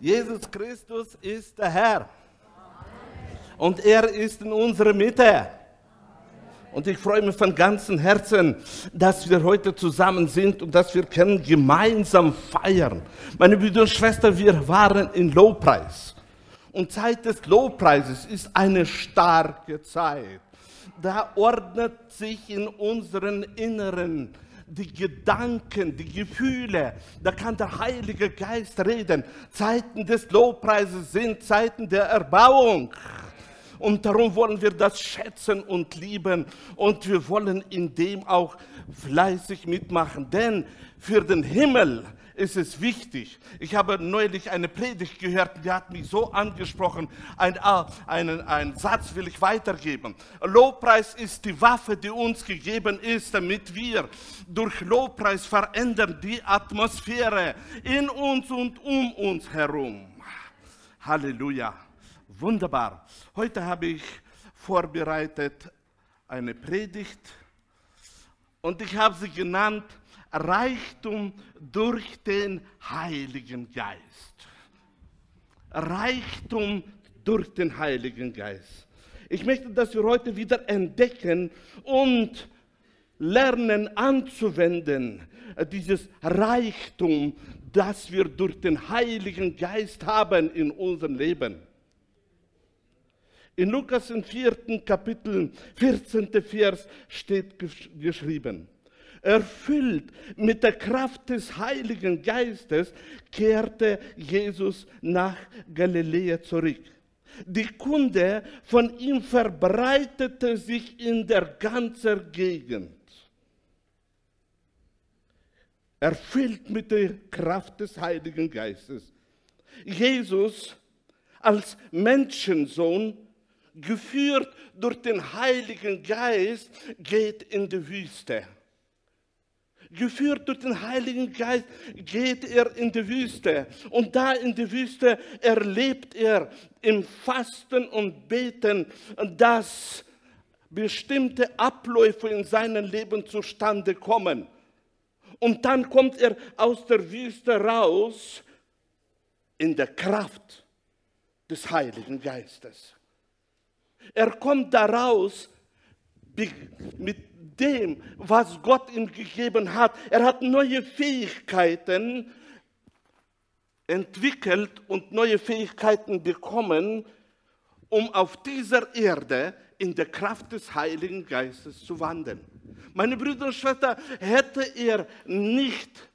Jesus Christus ist der Herr. Und er ist in unserer Mitte. Und ich freue mich von ganzem Herzen, dass wir heute zusammen sind und dass wir können gemeinsam feiern. Meine Brüder und Schwestern, wir waren in Lobpreis. Und Zeit des Lobpreises ist eine starke Zeit. Da ordnet sich in unseren Inneren die Gedanken, die Gefühle, da kann der Heilige Geist reden. Zeiten des Lobpreises sind Zeiten der Erbauung. Und darum wollen wir das schätzen und lieben. Und wir wollen in dem auch fleißig mitmachen. Denn für den Himmel ist es wichtig. Ich habe neulich eine Predigt gehört, die hat mich so angesprochen. Ein, einen, einen Satz will ich weitergeben. Lobpreis ist die Waffe, die uns gegeben ist, damit wir durch Lobpreis verändern die Atmosphäre in uns und um uns herum. Halleluja. Wunderbar. Heute habe ich vorbereitet eine Predigt und ich habe sie genannt Reichtum durch den Heiligen Geist. Reichtum durch den Heiligen Geist. Ich möchte, dass wir heute wieder entdecken und lernen anzuwenden, äh, dieses Reichtum, das wir durch den Heiligen Geist haben in unserem Leben. In Lukas im vierten Kapitel, 14. Vers steht geschrieben, Erfüllt mit der Kraft des Heiligen Geistes kehrte Jesus nach Galiläa zurück. Die Kunde von ihm verbreitete sich in der ganzen Gegend. Erfüllt mit der Kraft des Heiligen Geistes. Jesus als Menschensohn, geführt durch den Heiligen Geist, geht in die Wüste geführt durch den Heiligen Geist, geht er in die Wüste. Und da in die Wüste erlebt er im Fasten und Beten, dass bestimmte Abläufe in seinem Leben zustande kommen. Und dann kommt er aus der Wüste raus in der Kraft des Heiligen Geistes. Er kommt daraus mit dem, was Gott ihm gegeben hat. Er hat neue Fähigkeiten entwickelt und neue Fähigkeiten bekommen, um auf dieser Erde in der Kraft des Heiligen Geistes zu wandeln. Meine Brüder und Schwestern, hätte er nicht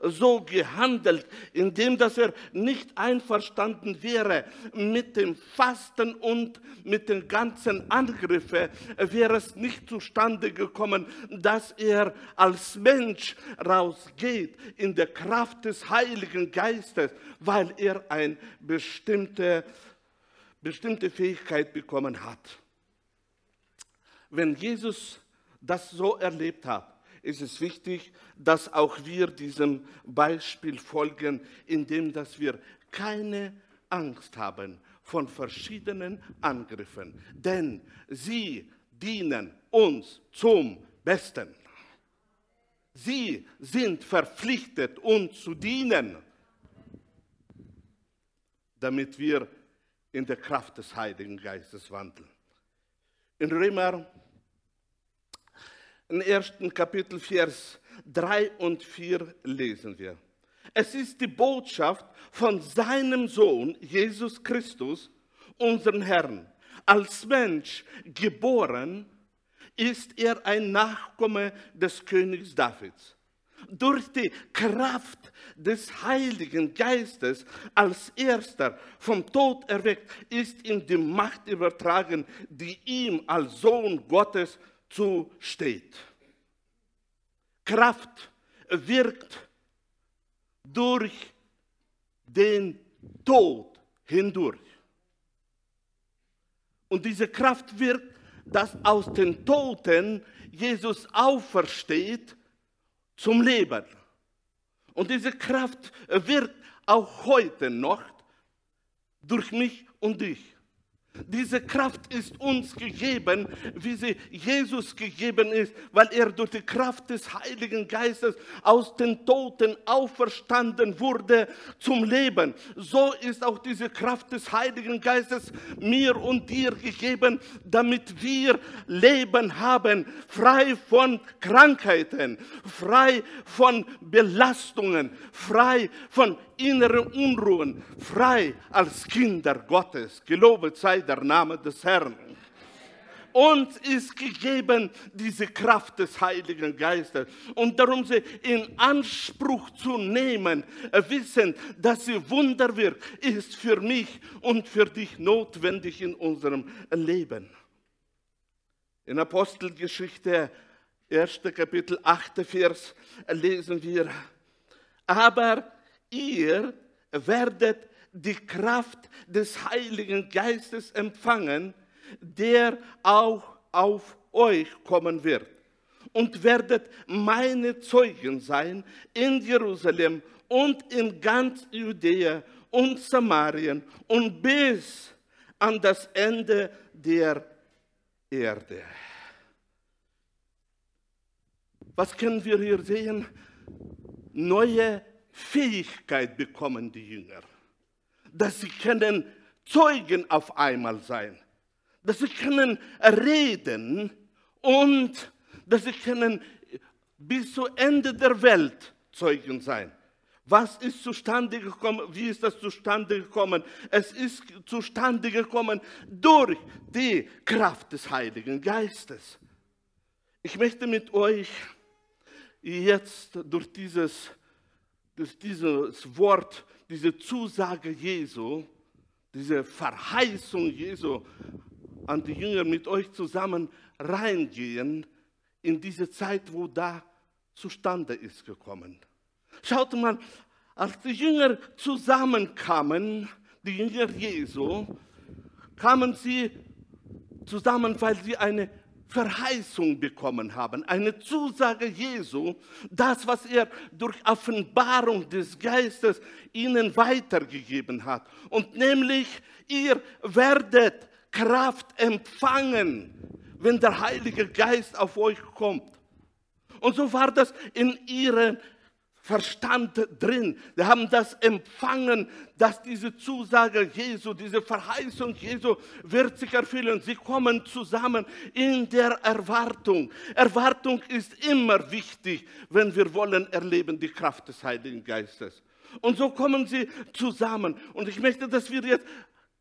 so gehandelt, indem dass er nicht einverstanden wäre mit dem Fasten und mit den ganzen Angriffen, wäre es nicht zustande gekommen, dass er als Mensch rausgeht in der Kraft des Heiligen Geistes, weil er eine bestimmte, bestimmte Fähigkeit bekommen hat. Wenn Jesus das so erlebt hat, ist es wichtig, dass auch wir diesem Beispiel folgen, indem dass wir keine Angst haben von verschiedenen Angriffen, denn sie dienen uns zum Besten. Sie sind verpflichtet, uns zu dienen, damit wir in der Kraft des Heiligen Geistes wandeln. In Römer im ersten Kapitel, Vers 3 und 4 lesen wir. Es ist die Botschaft von seinem Sohn, Jesus Christus, unseren Herrn. Als Mensch geboren ist er ein Nachkomme des Königs Davids. Durch die Kraft des Heiligen Geistes als erster vom Tod erweckt, ist ihm die Macht übertragen, die ihm als Sohn Gottes zusteht. Kraft wirkt durch den Tod hindurch. Und diese Kraft wirkt, dass aus den Toten Jesus aufersteht zum Leben. Und diese Kraft wirkt auch heute noch durch mich und dich. Diese Kraft ist uns gegeben, wie sie Jesus gegeben ist, weil er durch die Kraft des Heiligen Geistes aus den Toten auferstanden wurde zum Leben. So ist auch diese Kraft des Heiligen Geistes mir und dir gegeben, damit wir Leben haben, frei von Krankheiten, frei von Belastungen, frei von inneren Unruhen, frei als Kinder Gottes. Gelobet sei der Name des Herrn. Uns ist gegeben diese Kraft des Heiligen Geistes. Und darum sie in Anspruch zu nehmen, wissen, dass sie Wunder wirkt, ist für mich und für dich notwendig in unserem Leben. In Apostelgeschichte, 1. Kapitel 8. Vers, lesen wir, aber ihr werdet die Kraft des Heiligen Geistes empfangen, der auch auf euch kommen wird. Und werdet meine Zeugen sein in Jerusalem und in ganz Judäa und Samarien und bis an das Ende der Erde. Was können wir hier sehen? Neue Fähigkeit bekommen die Jünger, dass sie können Zeugen auf einmal sein, dass sie können reden und dass sie können bis zu Ende der Welt Zeugen sein. Was ist zustande gekommen? Wie ist das zustande gekommen? Es ist zustande gekommen durch die Kraft des Heiligen Geistes. Ich möchte mit euch jetzt durch dieses dass dieses Wort, diese Zusage Jesu, diese Verheißung Jesu an die Jünger mit euch zusammen reingehen in diese Zeit, wo da zustande ist gekommen. Schaut mal, als die Jünger zusammenkamen, die Jünger Jesu, kamen sie zusammen, weil sie eine Verheißung bekommen haben, eine Zusage Jesu, das, was er durch Offenbarung des Geistes ihnen weitergegeben hat. Und nämlich, ihr werdet Kraft empfangen, wenn der Heilige Geist auf euch kommt. Und so war das in ihren Verstand drin. Wir haben das empfangen, dass diese Zusage Jesu, diese Verheißung Jesu wird sich erfüllen. Sie kommen zusammen in der Erwartung. Erwartung ist immer wichtig, wenn wir wollen erleben die Kraft des Heiligen Geistes. Und so kommen sie zusammen. Und ich möchte, dass wir jetzt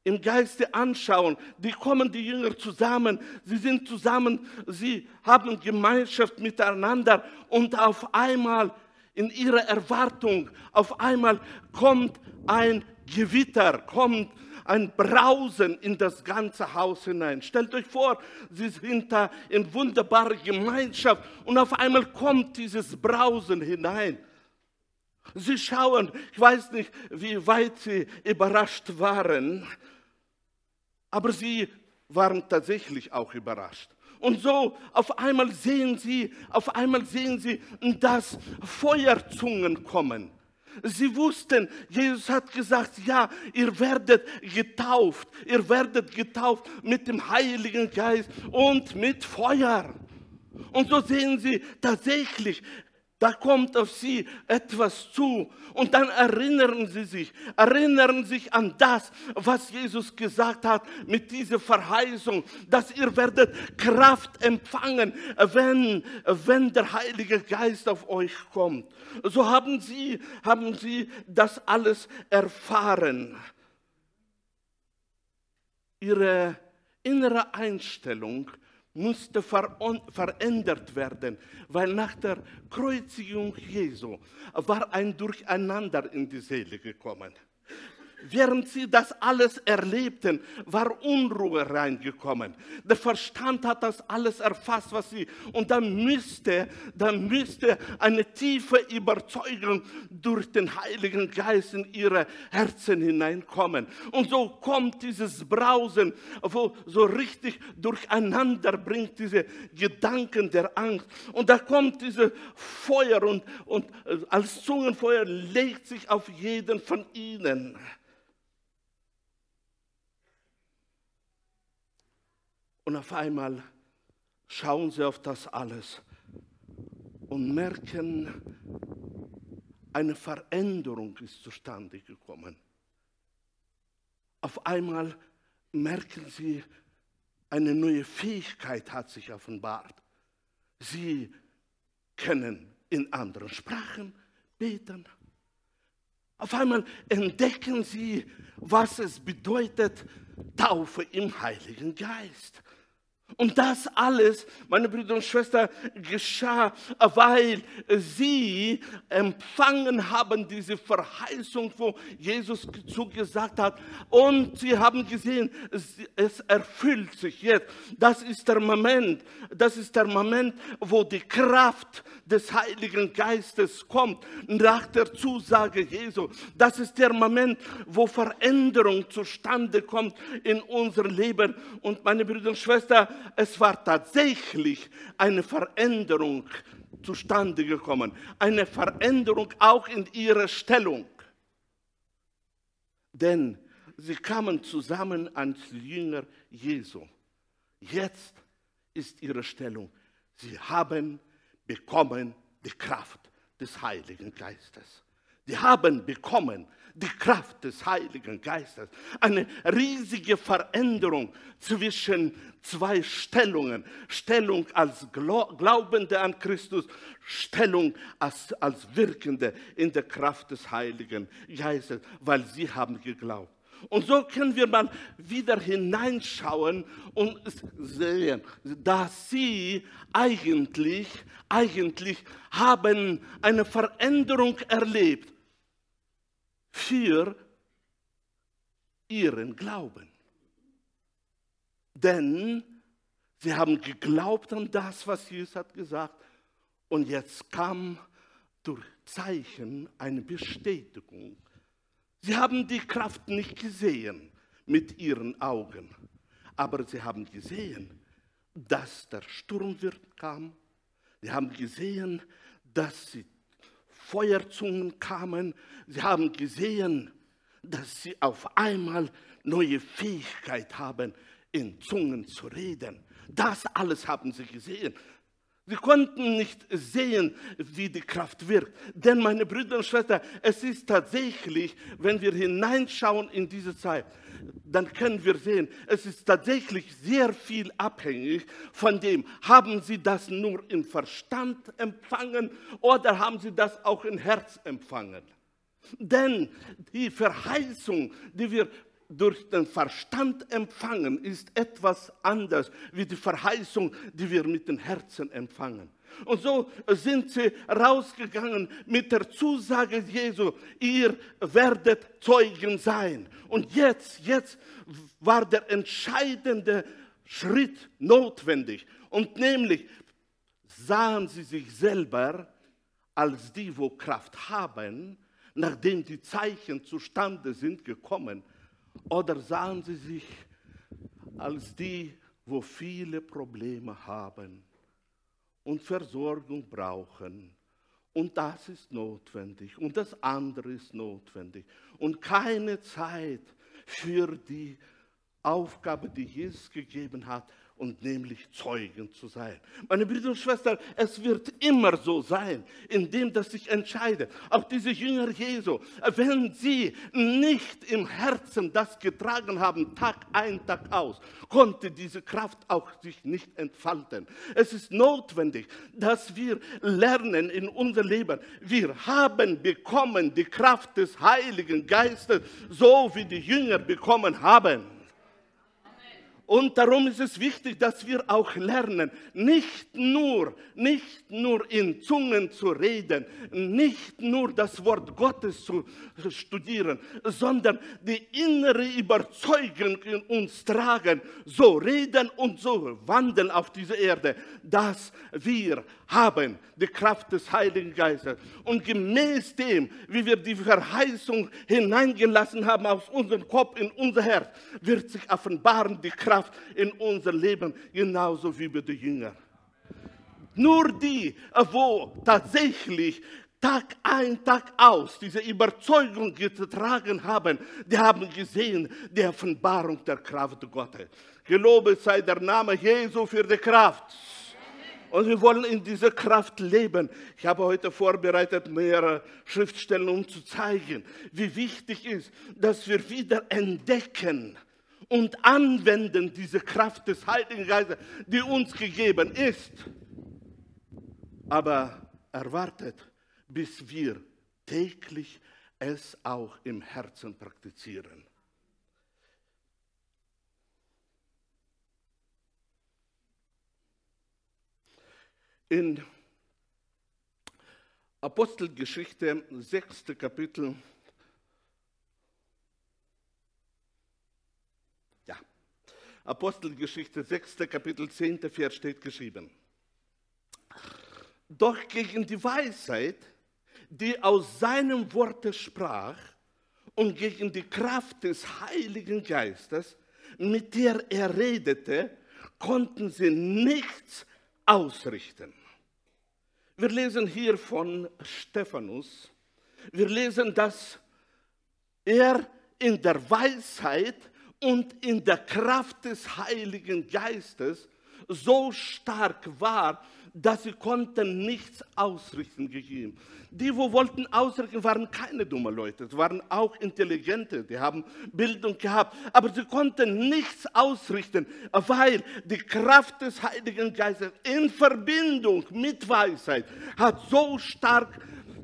im Geiste anschauen. Die kommen die Jünger zusammen, sie sind zusammen, sie haben Gemeinschaft miteinander und auf einmal in ihrer Erwartung. Auf einmal kommt ein Gewitter, kommt ein Brausen in das ganze Haus hinein. Stellt euch vor, sie sind da in wunderbare Gemeinschaft und auf einmal kommt dieses Brausen hinein. Sie schauen, ich weiß nicht, wie weit sie überrascht waren, aber sie waren tatsächlich auch überrascht. Und so auf einmal sehen sie, auf einmal sehen sie, dass Feuerzungen kommen. Sie wussten, Jesus hat gesagt, ja, ihr werdet getauft, ihr werdet getauft mit dem Heiligen Geist und mit Feuer. Und so sehen sie tatsächlich, da kommt auf sie etwas zu und dann erinnern sie sich, erinnern sich an das, was Jesus gesagt hat mit dieser Verheißung, dass ihr werdet Kraft empfangen, wenn, wenn der Heilige Geist auf euch kommt. So haben sie, haben sie das alles erfahren. Ihre innere Einstellung musste verändert werden, weil nach der Kreuzigung Jesu war ein Durcheinander in die Seele gekommen. Während sie das alles erlebten, war Unruhe reingekommen. Der Verstand hat das alles erfasst, was sie, und dann müsste, dann müsste eine tiefe Überzeugung durch den Heiligen Geist in ihre Herzen hineinkommen. Und so kommt dieses Brausen, wo so richtig durcheinander bringt, diese Gedanken der Angst. Und da kommt dieses Feuer und, und äh, als Zungenfeuer legt sich auf jeden von ihnen. Und auf einmal schauen sie auf das alles und merken, eine Veränderung ist zustande gekommen. Auf einmal merken sie, eine neue Fähigkeit hat sich offenbart. Sie können in anderen Sprachen beten. Auf einmal entdecken sie, was es bedeutet, Taufe im Heiligen Geist. Und das alles, meine Brüder und Schwestern, geschah, weil sie empfangen haben diese Verheißung, wo Jesus zugesagt hat. Und sie haben gesehen, es erfüllt sich jetzt. Das ist der Moment, das ist der Moment, wo die Kraft des Heiligen Geistes kommt, nach der Zusage Jesu. Das ist der Moment, wo Veränderung zustande kommt in unserem Leben. Und meine Brüder und Schwestern, es war tatsächlich eine Veränderung zustande gekommen. Eine Veränderung auch in ihrer Stellung. Denn sie kamen zusammen als Jünger Jesu. Jetzt ist ihre Stellung. Sie haben bekommen die Kraft des Heiligen Geistes. Die haben bekommen die Kraft des Heiligen Geistes. Eine riesige Veränderung zwischen zwei Stellungen. Stellung als Glaubende an Christus, Stellung als, als Wirkende in der Kraft des Heiligen Geistes, weil sie haben geglaubt. Und so können wir mal wieder hineinschauen und sehen, dass sie eigentlich, eigentlich haben eine Veränderung erlebt für ihren Glauben. Denn sie haben geglaubt an das, was Jesus hat gesagt. Und jetzt kam durch Zeichen eine Bestätigung. Sie haben die Kraft nicht gesehen mit ihren Augen, aber sie haben gesehen, dass der Sturmwind kam. Sie haben gesehen, dass sie Feuerzungen kamen. Sie haben gesehen, dass sie auf einmal neue Fähigkeit haben, in Zungen zu reden. Das alles haben sie gesehen. Sie konnten nicht sehen, wie die Kraft wirkt. Denn, meine Brüder und Schwestern, es ist tatsächlich, wenn wir hineinschauen in diese Zeit, dann können wir sehen, es ist tatsächlich sehr viel abhängig von dem, haben Sie das nur im Verstand empfangen oder haben Sie das auch im Herz empfangen? Denn die Verheißung, die wir durch den Verstand empfangen, ist etwas anders wie die Verheißung, die wir mit dem Herzen empfangen. Und so sind sie rausgegangen mit der Zusage Jesu, ihr werdet Zeugen sein. Und jetzt, jetzt war der entscheidende Schritt notwendig. Und nämlich sahen sie sich selber als die, wo Kraft haben, nachdem die Zeichen zustande sind gekommen, oder sahen sie sich als die, wo viele Probleme haben und Versorgung brauchen. Und das ist notwendig und das andere ist notwendig. Und keine Zeit für die Aufgabe, die Jesus gegeben hat, und nämlich Zeugen zu sein. Meine Brüder und Schwestern, es wird immer so sein, indem das sich entscheidet. Auch diese Jünger Jesu, wenn sie nicht im Herzen das getragen haben, Tag ein, Tag aus, konnte diese Kraft auch sich nicht entfalten. Es ist notwendig, dass wir lernen in unser Leben. Wir haben bekommen die Kraft des Heiligen Geistes, so wie die Jünger bekommen haben. Und darum ist es wichtig, dass wir auch lernen, nicht nur, nicht nur in Zungen zu reden, nicht nur das Wort Gottes zu studieren, sondern die innere Überzeugung in uns tragen, so reden und so wandeln auf dieser Erde, dass wir haben die Kraft des Heiligen Geistes. Und gemäß dem, wie wir die Verheißung hineingelassen haben aus unserem Kopf in unser Herz, wird sich offenbaren die Kraft Kraft in unser Leben, genauso wie bei den Jüngern. Nur die, wo tatsächlich Tag ein, Tag aus diese Überzeugung getragen haben, die haben gesehen die Offenbarung der Kraft Gottes. Gelobet sei der Name Jesu für die Kraft. Und wir wollen in dieser Kraft leben. Ich habe heute vorbereitet mehrere Schriftstellen, um zu zeigen, wie wichtig ist, dass wir wieder entdecken und anwenden diese Kraft des Heiligen Geistes, die uns gegeben ist. Aber erwartet, bis wir täglich es auch im Herzen praktizieren. In Apostelgeschichte, sechste Kapitel, Apostelgeschichte, sechste Kapitel, zehnte Vers steht geschrieben. Doch gegen die Weisheit, die aus seinem Worte sprach, und gegen die Kraft des Heiligen Geistes, mit der er redete, konnten sie nichts ausrichten. Wir lesen hier von Stephanus. Wir lesen, dass er in der Weisheit und in der Kraft des Heiligen Geistes so stark war, dass sie konnten nichts ausrichten gegen Die, wo wollten ausrichten, waren keine dummen Leute, es waren auch Intelligente, die haben Bildung gehabt, aber sie konnten nichts ausrichten, weil die Kraft des Heiligen Geistes in Verbindung mit Weisheit hat so stark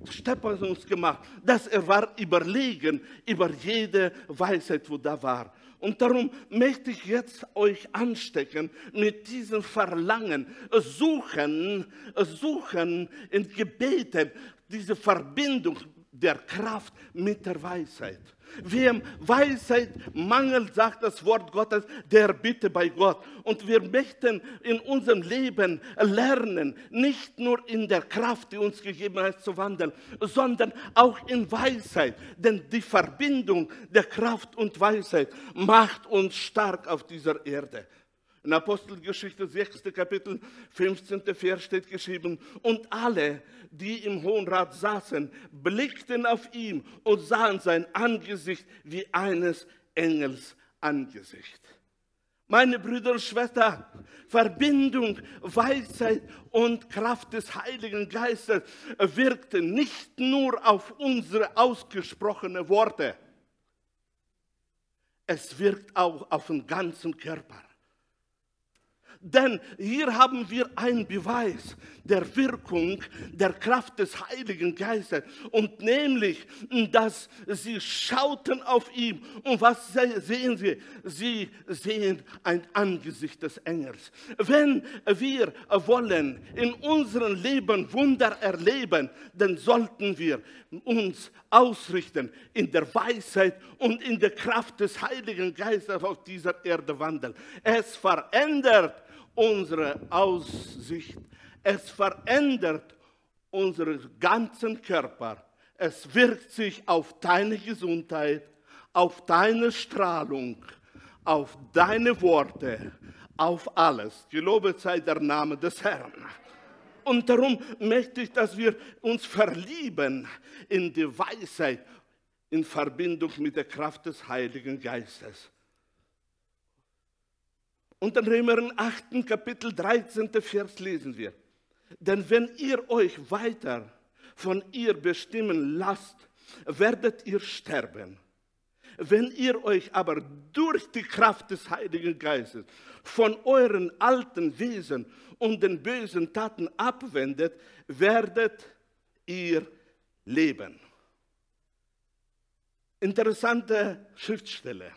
Stephanus gemacht, dass er war überlegen über jede Weisheit, wo da war. Und darum möchte ich jetzt euch anstecken mit diesem Verlangen, suchen, suchen in Gebeten, diese Verbindung der Kraft mit der Weisheit. Wem Weisheit mangelt, sagt das Wort Gottes, der bitte bei Gott. Und wir möchten in unserem Leben lernen, nicht nur in der Kraft, die uns gegeben ist, zu wandeln, sondern auch in Weisheit. Denn die Verbindung der Kraft und Weisheit macht uns stark auf dieser Erde. In Apostelgeschichte 6. Kapitel 15. Vers steht geschrieben, und alle, die im Hohen Rat saßen, blickten auf ihn und sahen sein Angesicht wie eines Engels Angesicht. Meine Brüder und Schwestern, Verbindung, Weisheit und Kraft des Heiligen Geistes wirkte nicht nur auf unsere ausgesprochenen Worte, es wirkt auch auf den ganzen Körper. Denn hier haben wir einen Beweis der Wirkung der Kraft des Heiligen Geistes. Und nämlich, dass sie schauten auf ihn. Und was sehen sie? Sie sehen ein Angesicht des Engels. Wenn wir wollen in unserem Leben Wunder erleben, dann sollten wir uns ausrichten in der Weisheit und in der Kraft des Heiligen Geistes auf dieser Erde wandeln. Es verändert unsere Aussicht. Es verändert unseren ganzen Körper. Es wirkt sich auf deine Gesundheit, auf deine Strahlung, auf deine Worte, auf alles. Gelobet sei der Name des Herrn. Und darum möchte ich, dass wir uns verlieben in die Weisheit in Verbindung mit der Kraft des Heiligen Geistes. Und in Römer 8. Kapitel 13. Vers lesen wir. Denn wenn ihr euch weiter von ihr bestimmen lasst, werdet ihr sterben. Wenn ihr euch aber durch die Kraft des Heiligen Geistes von euren alten Wesen und den bösen Taten abwendet, werdet ihr leben. Interessante Schriftstelle.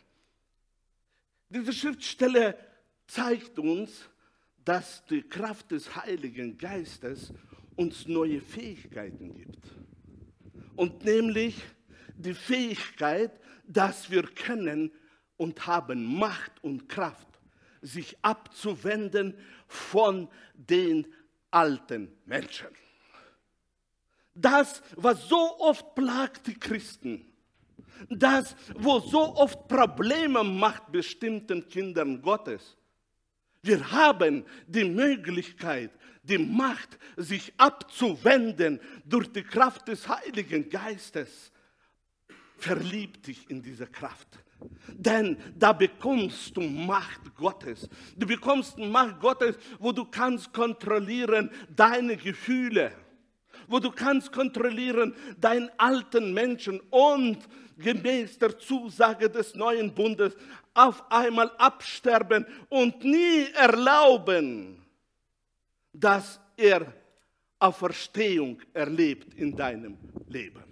Diese Schriftstelle zeigt uns, dass die Kraft des Heiligen Geistes uns neue Fähigkeiten gibt. Und nämlich die Fähigkeit, dass wir können und haben Macht und Kraft, sich abzuwenden von den alten Menschen. Das, was so oft plagt die Christen, das, wo so oft Probleme macht bestimmten Kindern Gottes, Wir haben die Möglichkeit, die Macht, sich abzuwenden durch die Kraft des Heiligen Geistes. Verlieb dich in diese Kraft. Denn da bekommst du Macht Gottes. Du bekommst Macht Gottes, wo du kannst kontrollieren deine Gefühle, wo du kannst kontrollieren deinen alten Menschen und gemäß der Zusage des neuen Bundes auf einmal absterben und nie erlauben, dass er Auferstehung erlebt in deinem Leben.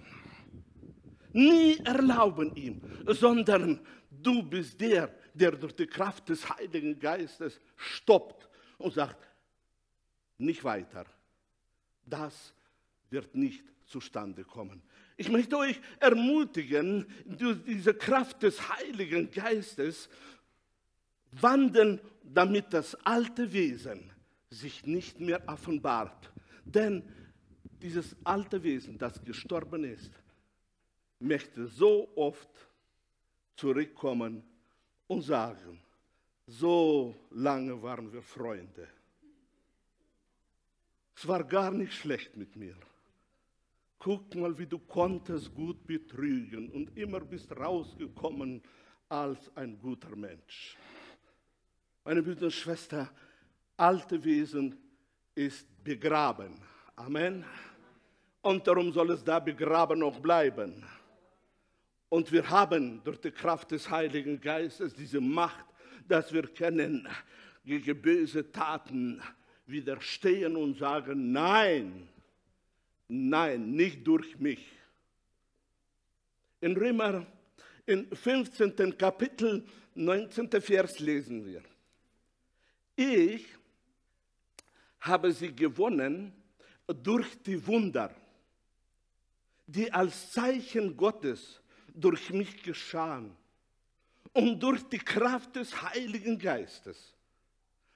Nie erlauben ihm, sondern du bist der, der durch die Kraft des Heiligen Geistes stoppt und sagt, nicht weiter. Das wird nicht zustande kommen. Ich möchte euch ermutigen, durch diese Kraft des Heiligen Geistes wandeln, damit das alte Wesen sich nicht mehr offenbart. Denn dieses alte Wesen, das gestorben ist, möchte so oft zurückkommen und sagen, so lange waren wir Freunde. Es war gar nicht schlecht mit mir. Guck mal, wie du konntest gut betrügen und immer bist rausgekommen als ein guter Mensch. Meine Brüder und Schwestern, alte Wesen ist begraben. Amen. Und darum soll es da begraben noch bleiben. Und wir haben durch die Kraft des Heiligen Geistes diese Macht, dass wir können gegen böse Taten widerstehen und sagen, nein, Nein, nicht durch mich. In Römer, im 15. Kapitel, 19. Vers lesen wir. Ich habe sie gewonnen durch die Wunder, die als Zeichen Gottes durch mich geschahen und durch die Kraft des Heiligen Geistes.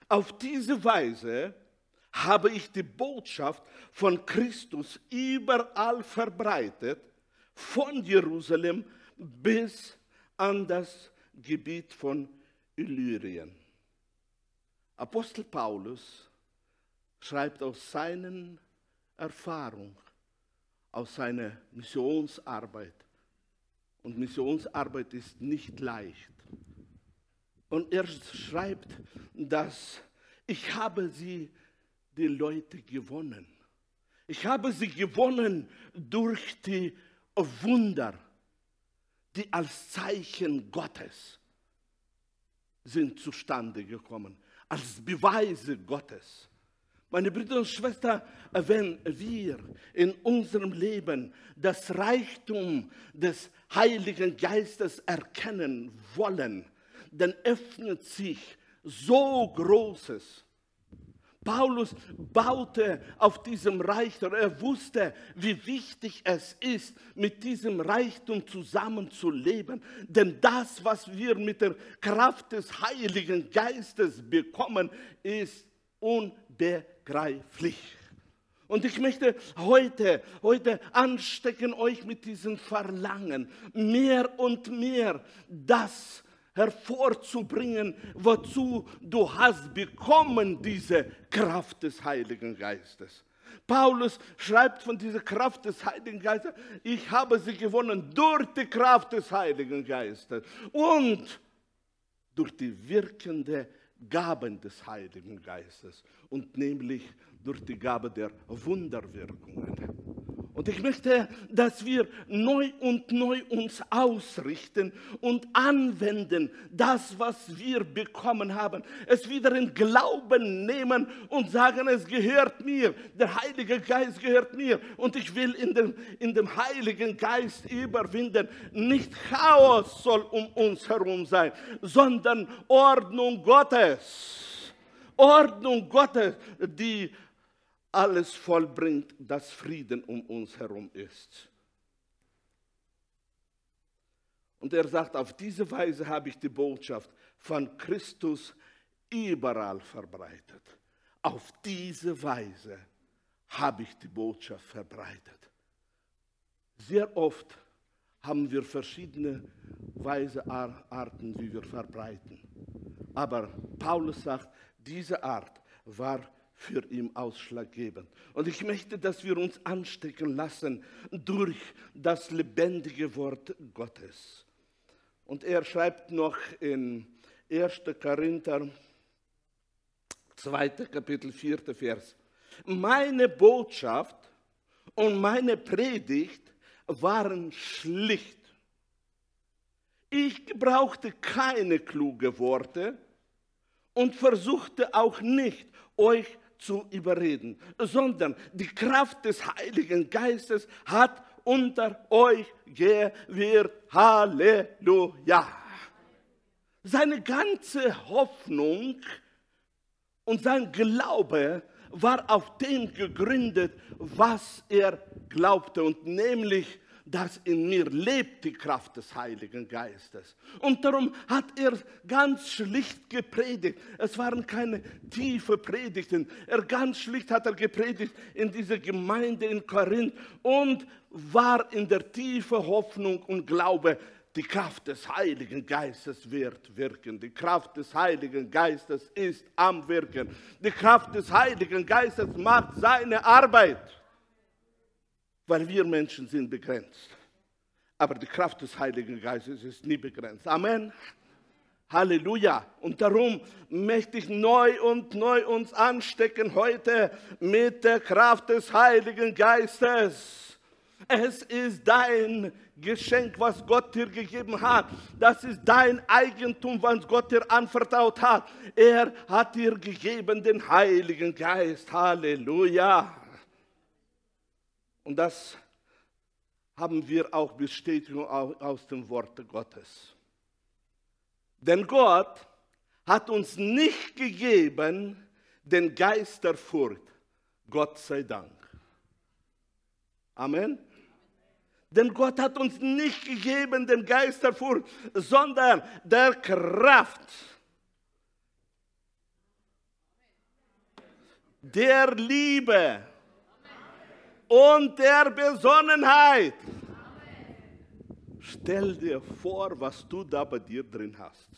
Auf diese Weise habe ich die Botschaft von Christus überall verbreitet, von Jerusalem bis an das Gebiet von Illyrien. Apostel Paulus schreibt aus seinen Erfahrungen, aus seiner Missionsarbeit. Und Missionsarbeit ist nicht leicht. Und er schreibt, dass ich habe sie die Leute gewonnen. Ich habe sie gewonnen durch die Wunder, die als Zeichen Gottes sind zustande gekommen, als Beweise Gottes. Meine Brüder und Schwestern, wenn wir in unserem Leben das Reichtum des Heiligen Geistes erkennen wollen, dann öffnet sich so Großes Paulus baute auf diesem Reichtum. Er wusste, wie wichtig es ist, mit diesem Reichtum zusammenzuleben. Denn das, was wir mit der Kraft des Heiligen Geistes bekommen, ist unbegreiflich. Und ich möchte heute, heute anstecken euch mit diesem Verlangen, mehr und mehr das hervorzubringen, wozu du hast bekommen, diese Kraft des Heiligen Geistes. Paulus schreibt von dieser Kraft des Heiligen Geistes, ich habe sie gewonnen durch die Kraft des Heiligen Geistes und durch die wirkende Gaben des Heiligen Geistes und nämlich durch die Gabe der Wunderwirkungen. Und ich möchte, dass wir neu und neu uns ausrichten und anwenden, das, was wir bekommen haben. Es wieder in Glauben nehmen und sagen, es gehört mir. Der Heilige Geist gehört mir. Und ich will in dem, in dem Heiligen Geist überwinden. Nicht Chaos soll um uns herum sein, sondern Ordnung Gottes. Ordnung Gottes, die alles vollbringt, dass Frieden um uns herum ist. Und er sagt, auf diese Weise habe ich die Botschaft von Christus überall verbreitet. Auf diese Weise habe ich die Botschaft verbreitet. Sehr oft haben wir verschiedene Weise, Arten, wie wir verbreiten. Aber Paulus sagt, diese Art war für ihn ausschlaggebend. Und ich möchte, dass wir uns anstecken lassen durch das lebendige Wort Gottes. Und er schreibt noch in 1. Korinther, 2. Kapitel, 4. Vers. Meine Botschaft und meine Predigt waren schlicht. Ich gebrauchte keine kluge Worte und versuchte auch nicht, euch zu überreden, sondern die Kraft des Heiligen Geistes hat unter euch gewirkt. Halleluja. Seine ganze Hoffnung und sein Glaube war auf dem gegründet, was er glaubte, und nämlich dass in mir lebt die Kraft des Heiligen Geistes. Und darum hat er ganz schlicht gepredigt. Es waren keine tiefe Predigten. Er ganz schlicht hat er gepredigt in dieser Gemeinde in Korinth und war in der tiefen Hoffnung und Glaube, die Kraft des Heiligen Geistes wird wirken. Die Kraft des Heiligen Geistes ist am Wirken. Die Kraft des Heiligen Geistes macht seine Arbeit weil wir Menschen sind begrenzt. Aber die Kraft des Heiligen Geistes ist nie begrenzt. Amen. Halleluja. Und darum möchte ich neu und neu uns anstecken heute mit der Kraft des Heiligen Geistes. Es ist dein Geschenk, was Gott dir gegeben hat. Das ist dein Eigentum, was Gott dir anvertraut hat. Er hat dir gegeben den Heiligen Geist. Halleluja. Und das haben wir auch Bestätigung aus dem Wort Gottes. Denn Gott hat uns nicht gegeben den Geist der Furcht, Gott sei Dank. Amen. Denn Gott hat uns nicht gegeben den Geist der Furcht, sondern der Kraft, der Liebe und der Besonnenheit. Stell dir vor, was du da bei dir drin hast.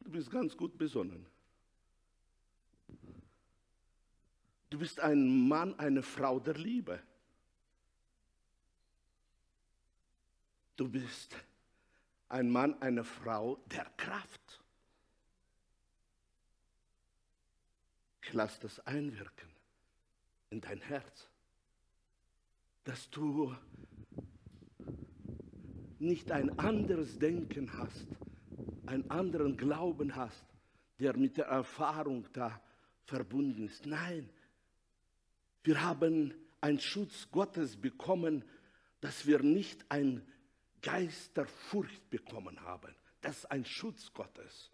Du bist ganz gut besonnen. Du bist ein Mann, eine Frau der Liebe. Du bist ein Mann, eine Frau der Kraft. Ich lasse das einwirken in dein Herz, dass du nicht ein anderes Denken hast, einen anderen Glauben hast, der mit der Erfahrung da verbunden ist. Nein, wir haben einen Schutz Gottes bekommen, dass wir nicht ein Geist der Furcht bekommen haben. Das ist ein Schutz Gottes.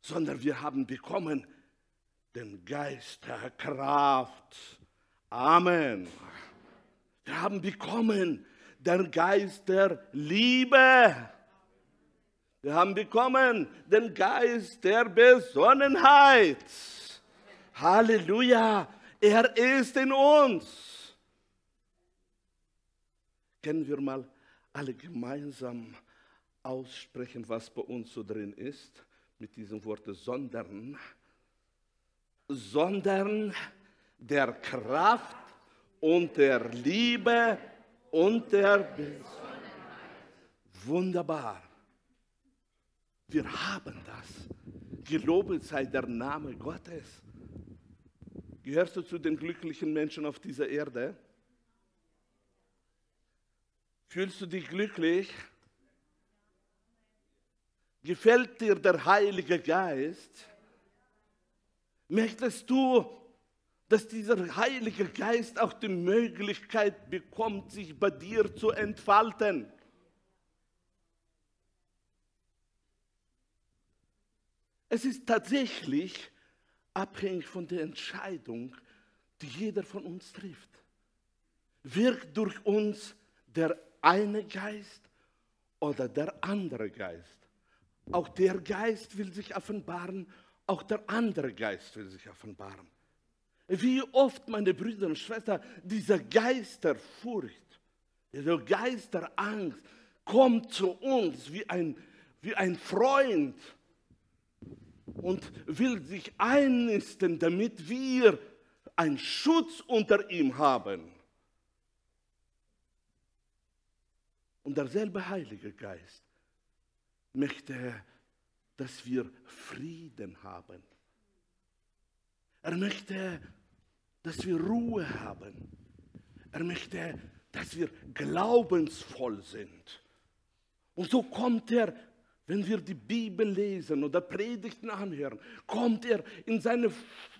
Sondern wir haben bekommen den Geist der Kraft. Amen. Wir haben bekommen den Geist der Liebe. Wir haben bekommen den Geist der Besonnenheit. Halleluja. Er ist in uns. Können wir mal alle gemeinsam aussprechen, was bei uns so drin ist, mit diesem Wort sondern sondern der Kraft und der Liebe und der Besonnenheit. Wunderbar. Wir haben das. Gelobet sei der Name Gottes. Gehörst du zu den glücklichen Menschen auf dieser Erde? Fühlst du dich glücklich? Gefällt dir der Heilige Geist? Möchtest du, dass dieser Heilige Geist auch die Möglichkeit bekommt, sich bei dir zu entfalten? Es ist tatsächlich abhängig von der Entscheidung, die jeder von uns trifft. Wirkt durch uns der eine Geist oder der andere Geist? Auch der Geist will sich offenbaren auch der andere Geist will sich offenbaren. Wie oft, meine Brüder und Schwestern, dieser Geist der Furcht, dieser Geist der Angst kommt zu uns wie ein, wie ein Freund und will sich einnisten, damit wir einen Schutz unter ihm haben. Und derselbe Heilige Geist möchte, dass wir Frieden haben. Er möchte, dass wir Ruhe haben. Er möchte, dass wir glaubensvoll sind. Und so kommt er wenn wir die Bibel lesen oder Predigten anhören, kommt er in seine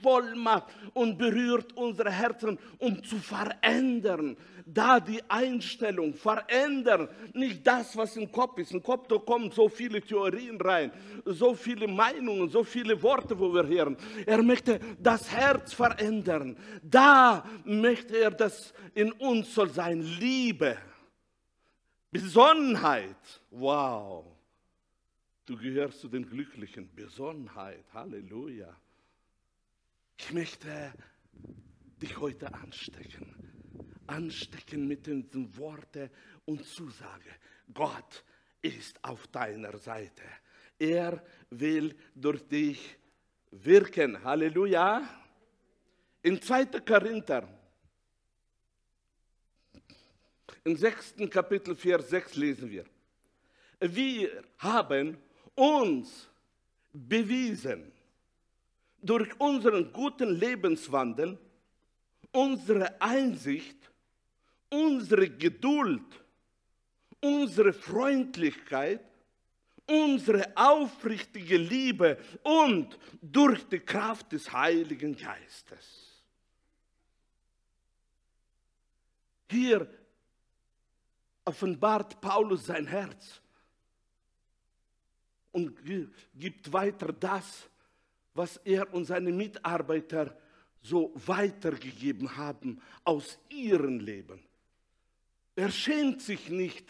Vollmacht und berührt unsere Herzen, um zu verändern. Da die Einstellung verändern, nicht das, was im Kopf ist. Im Kopf da kommen so viele Theorien rein, so viele Meinungen, so viele Worte, wo wir hören. Er möchte das Herz verändern. Da möchte er, dass in uns soll sein Liebe, Besonnenheit. Wow Du gehörst zu den Glücklichen. Besonnenheit. Halleluja. Ich möchte dich heute anstecken. Anstecken mit den Worten und Zusage. Gott ist auf deiner Seite. Er will durch dich wirken. Halleluja. In 2. Korinther, im 6. Kapitel 4, 6 lesen wir. Wir haben uns bewiesen durch unseren guten Lebenswandel, unsere Einsicht, unsere Geduld, unsere Freundlichkeit, unsere aufrichtige Liebe und durch die Kraft des Heiligen Geistes. Hier offenbart Paulus sein Herz und gibt weiter das, was er und seine Mitarbeiter so weitergegeben haben aus ihrem Leben. Er schämt sich nicht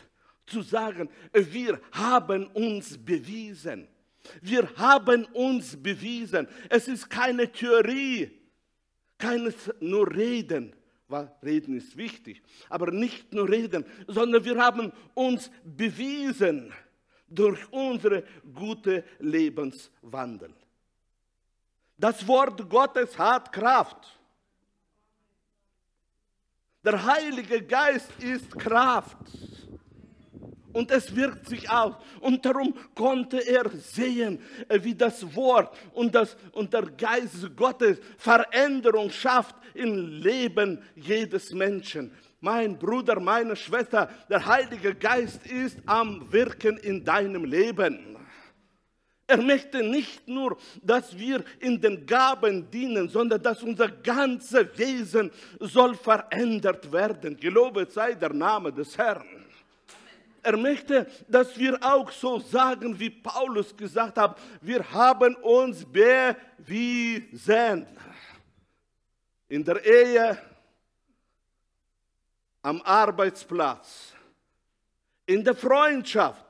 zu sagen, wir haben uns bewiesen. Wir haben uns bewiesen. Es ist keine Theorie, keines nur Reden. Reden ist wichtig, aber nicht nur Reden, sondern wir haben uns bewiesen durch unsere gute Lebenswandel. Das Wort Gottes hat Kraft. Der Heilige Geist ist Kraft. Und es wirkt sich aus. Und darum konnte er sehen, wie das Wort und, das, und der Geist Gottes Veränderung schafft im Leben jedes Menschen mein Bruder, meine Schwester, der Heilige Geist ist am Wirken in deinem Leben. Er möchte nicht nur, dass wir in den Gaben dienen, sondern dass unser ganzes Wesen soll verändert werden. Gelobet sei der Name des Herrn. Er möchte, dass wir auch so sagen, wie Paulus gesagt hat, wir haben uns bewiesen. In der Ehe, am Arbeitsplatz, in der Freundschaft.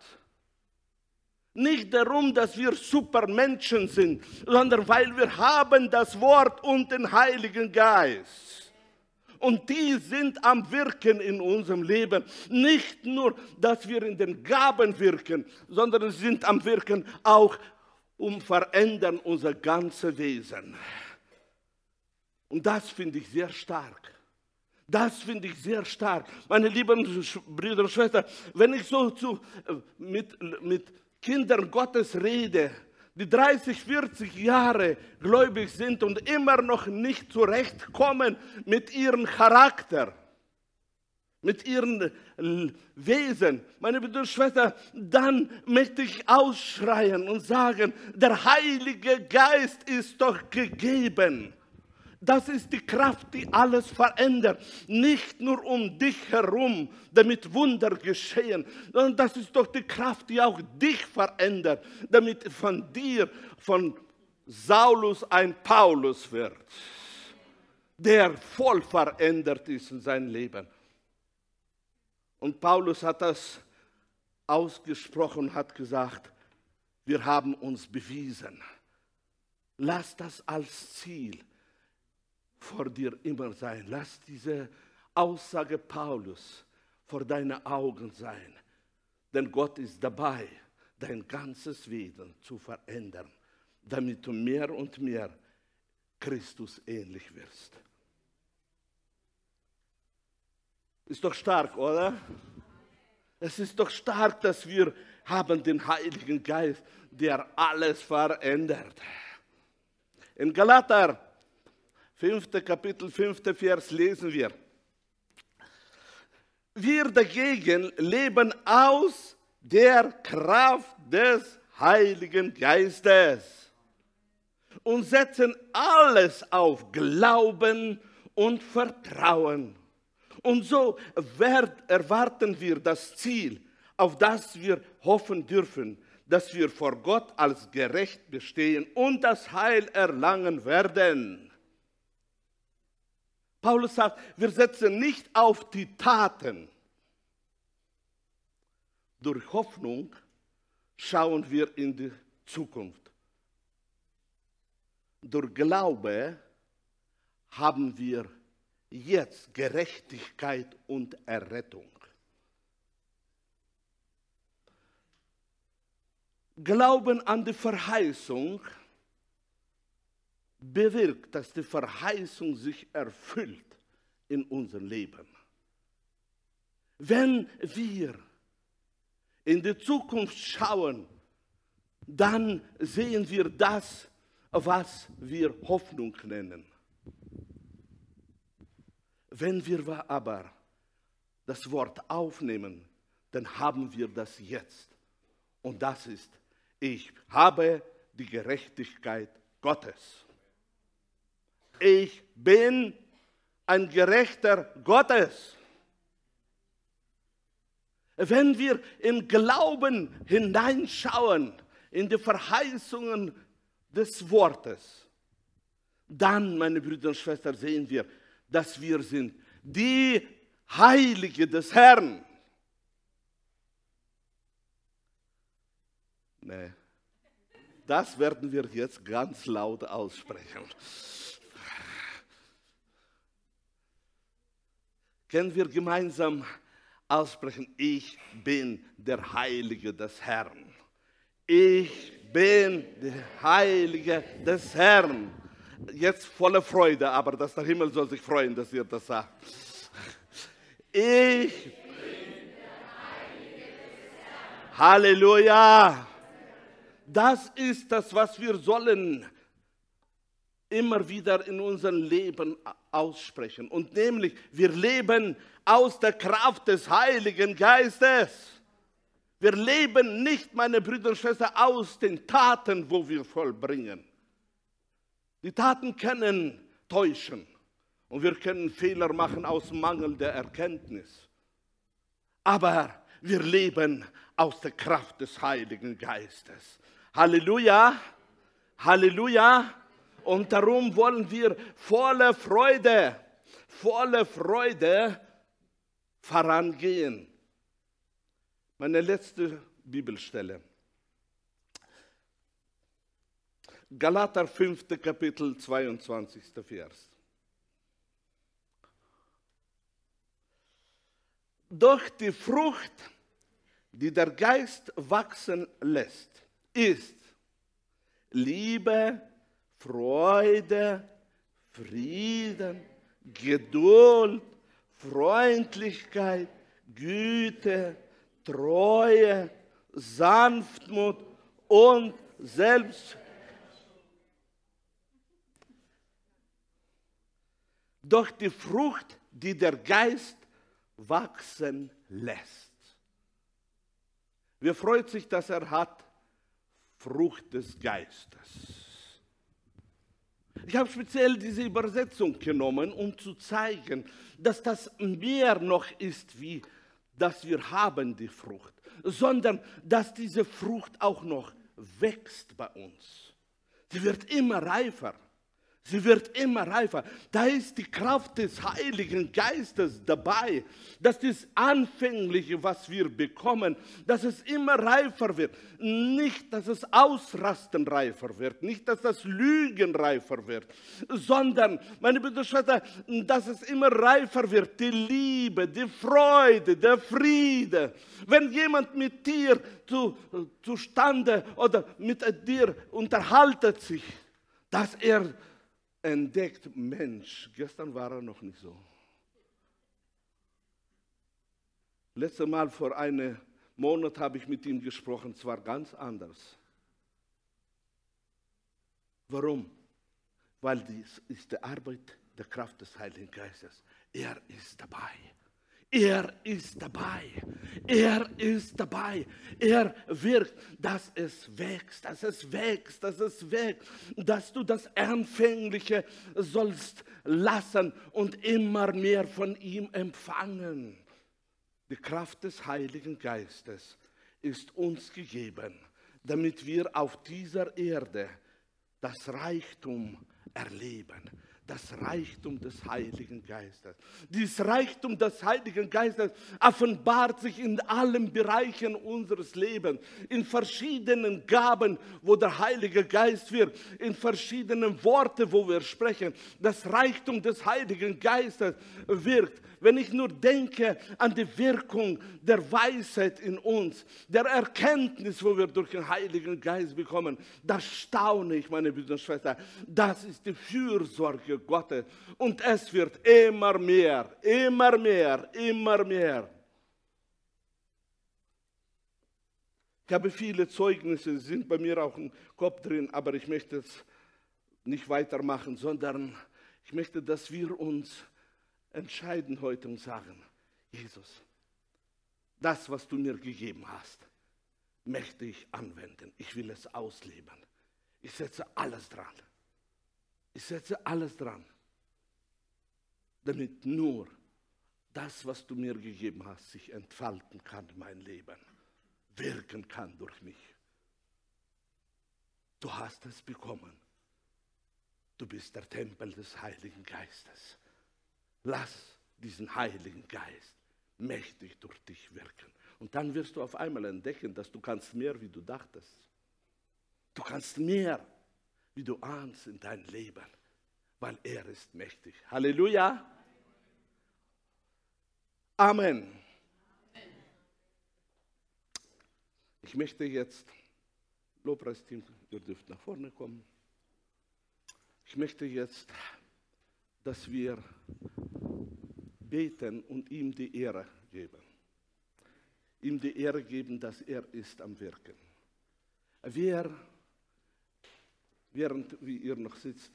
Nicht darum, dass wir Supermenschen sind, sondern weil wir haben das Wort und den Heiligen Geist. Und die sind am Wirken in unserem Leben. Nicht nur, dass wir in den Gaben wirken, sondern sind am Wirken auch um verändern unser ganzes Wesen. Und das finde ich sehr stark. Das finde ich sehr stark. Meine lieben Brüder und Schwestern, wenn ich so zu, äh, mit, mit Kindern Gottes rede, die 30, 40 Jahre gläubig sind und immer noch nicht zurechtkommen mit ihrem Charakter, mit ihrem Wesen, meine Brüder und Schwestern, dann möchte ich ausschreien und sagen, der Heilige Geist ist doch gegeben. Das ist die Kraft, die alles verändert. Nicht nur um dich herum, damit Wunder geschehen, sondern das ist doch die Kraft, die auch dich verändert, damit von dir, von Saulus ein Paulus wird, der voll verändert ist in seinem Leben. Und Paulus hat das ausgesprochen, hat gesagt, wir haben uns bewiesen. Lass das als Ziel vor dir immer sein. Lass diese Aussage Paulus vor deinen Augen sein. Denn Gott ist dabei, dein ganzes Wesen zu verändern. damit du mehr und mehr Christus ähnlich wirst. Ist doch stark, oder? Es ist doch stark, dass wir haben den Heiligen Geist, der alles verändert. In Galater, 5. Kapitel, 5. Vers lesen wir. Wir dagegen leben aus der Kraft des Heiligen Geistes und setzen alles auf Glauben und Vertrauen. Und so erwarten wir das Ziel, auf das wir hoffen dürfen, dass wir vor Gott als gerecht bestehen und das Heil erlangen werden. Paulus sagt, wir setzen nicht auf die Taten. Durch Hoffnung schauen wir in die Zukunft. Durch Glaube haben wir jetzt Gerechtigkeit und Errettung. Glauben an die Verheißung bewirkt, dass die Verheißung sich erfüllt in unserem Leben. Wenn wir in die Zukunft schauen, dann sehen wir das, was wir Hoffnung nennen. Wenn wir aber das Wort aufnehmen, dann haben wir das jetzt. Und das ist, ich habe die Gerechtigkeit Gottes. Ich bin ein Gerechter Gottes. Wenn wir im Glauben hineinschauen in die Verheißungen des Wortes, dann, meine Brüder und Schwestern, sehen wir, dass wir sind die Heilige des Herrn. Nee, das werden wir jetzt ganz laut aussprechen. Können wir gemeinsam aussprechen, ich bin der Heilige des Herrn. Ich bin der Heilige des Herrn. Jetzt voller Freude, aber dass der Himmel soll sich freuen, dass ihr das sagt. Ich bin der Heilige des Herrn. Halleluja. Das ist das, was wir sollen immer wieder in unserem Leben aussprechen. Und nämlich, wir leben aus der Kraft des Heiligen Geistes. Wir leben nicht, meine Brüder und Schwestern, aus den Taten, wo wir vollbringen. Die Taten können täuschen und wir können Fehler machen aus Mangel der Erkenntnis. Aber wir leben aus der Kraft des Heiligen Geistes. Halleluja, Halleluja. Und darum wollen wir voller Freude, voller Freude vorangehen. Meine letzte Bibelstelle. Galater 5. Kapitel 22. Vers. Doch die Frucht, die der Geist wachsen lässt, ist Liebe, Freude, Frieden, Geduld, Freundlichkeit, Güte, Treue, Sanftmut und Selbst. Doch die Frucht, die der Geist wachsen lässt. Wer freut sich, dass er hat Frucht des Geistes? Ich habe speziell diese Übersetzung genommen, um zu zeigen, dass das mehr noch ist, wie dass wir haben die Frucht, sondern dass diese Frucht auch noch wächst bei uns. Sie wird immer reifer. Sie wird immer reifer. Da ist die Kraft des Heiligen Geistes dabei. Das ist Anfängliche, was wir bekommen, dass es immer reifer wird. Nicht, dass es Ausrasten reifer wird, nicht, dass das Lügen reifer wird, sondern, meine Brüder dass es immer reifer wird. Die Liebe, die Freude, der Friede. Wenn jemand mit dir zu, zustande oder mit dir unterhaltet sich, dass er entdeckt, Mensch, gestern war er noch nicht so. Letztes Mal vor einem Monat habe ich mit ihm gesprochen, es war ganz anders. Warum? Weil dies ist die Arbeit der Kraft des Heiligen Geistes. Er ist dabei. Er ist dabei. Er ist dabei. Er wirkt, dass es wächst, dass es wächst, dass es wächst, dass du das Anfängliche sollst lassen und immer mehr von ihm empfangen. Die Kraft des Heiligen Geistes ist uns gegeben, damit wir auf dieser Erde das Reichtum erleben das Reichtum des Heiligen Geistes. Dieses Reichtum des Heiligen Geistes offenbart sich in allen Bereichen unseres Lebens, in verschiedenen Gaben, wo der Heilige Geist wird, in verschiedenen Worten, wo wir sprechen. Das Reichtum des Heiligen Geistes wirkt. Wenn ich nur denke an die Wirkung der Weisheit in uns, der Erkenntnis, wo wir durch den Heiligen Geist bekommen, da staune ich, meine Brüder und Schwestern. Das ist die Fürsorge Gottes. Und es wird immer mehr, immer mehr, immer mehr. Ich habe viele Zeugnisse, sind bei mir auch im Kopf drin, aber ich möchte es nicht weitermachen, sondern ich möchte, dass wir uns entscheiden heute und sagen, Jesus, das, was du mir gegeben hast, möchte ich anwenden. Ich will es ausleben. Ich setze alles dran. Ich setze alles dran, damit nur das, was du mir gegeben hast, sich entfalten kann, mein Leben, wirken kann durch mich. Du hast es bekommen. Du bist der Tempel des Heiligen Geistes. Lass diesen Heiligen Geist mächtig durch dich wirken. Und dann wirst du auf einmal entdecken, dass du kannst mehr, wie du dachtest. Du kannst mehr, wie du ahnst in dein Leben, weil er ist mächtig. Halleluja. Amen. Ich möchte jetzt, Lobpreisteam, ihr dürft nach vorne kommen. Ich möchte jetzt, dass wir beten und ihm die Ehre geben. Ihm die Ehre geben, dass er ist am Wirken. Wer, während wie ihr noch sitzt,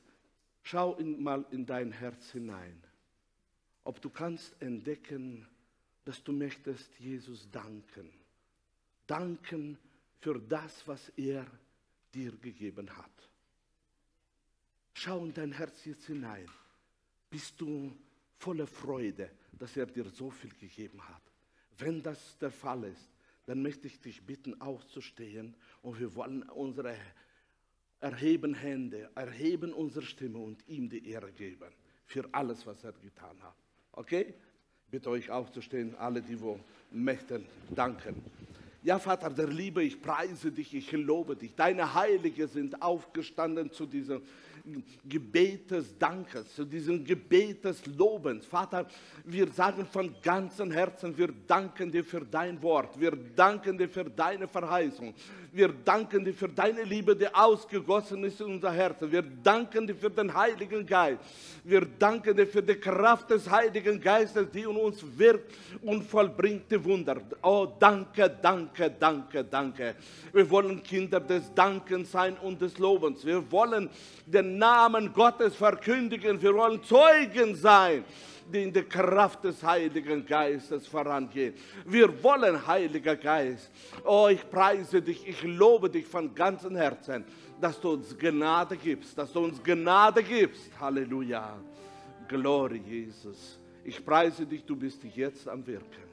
schau in, mal in dein Herz hinein, ob du kannst entdecken, dass du möchtest Jesus danken. Danken für das, was er dir gegeben hat. Schau in dein Herz jetzt hinein. Bist du voller Freude, dass er dir so viel gegeben hat. Wenn das der Fall ist, dann möchte ich dich bitten, aufzustehen und wir wollen unsere erheben Hände, erheben unsere Stimme und ihm die Ehre geben für alles, was er getan hat. Okay? Bitte euch aufzustehen, alle, die wo möchten, danken. Ja, Vater der Liebe, ich preise dich, ich lobe dich. Deine Heilige sind aufgestanden zu diesem Gebet des Dankes, zu diesem Gebet des Lobens. Vater, wir sagen von ganzem Herzen, wir danken dir für dein Wort, wir danken dir für deine Verheißung, wir danken dir für deine Liebe, die ausgegossen ist in unser Herz. Wir danken dir für den Heiligen Geist. Wir danken dir für die Kraft des Heiligen Geistes, die in uns wirkt und vollbringt die Wunder. Oh, danke, danke, danke, danke. Wir wollen Kinder des Dankens sein und des Lobens. Wir wollen Namen Gottes verkündigen. Wir wollen Zeugen sein, die in der Kraft des Heiligen Geistes vorangehen. Wir wollen, Heiliger Geist, oh, ich preise dich, ich lobe dich von ganzem Herzen, dass du uns Gnade gibst, dass du uns Gnade gibst. Halleluja. Glory, Jesus. Ich preise dich, du bist jetzt am Wirken.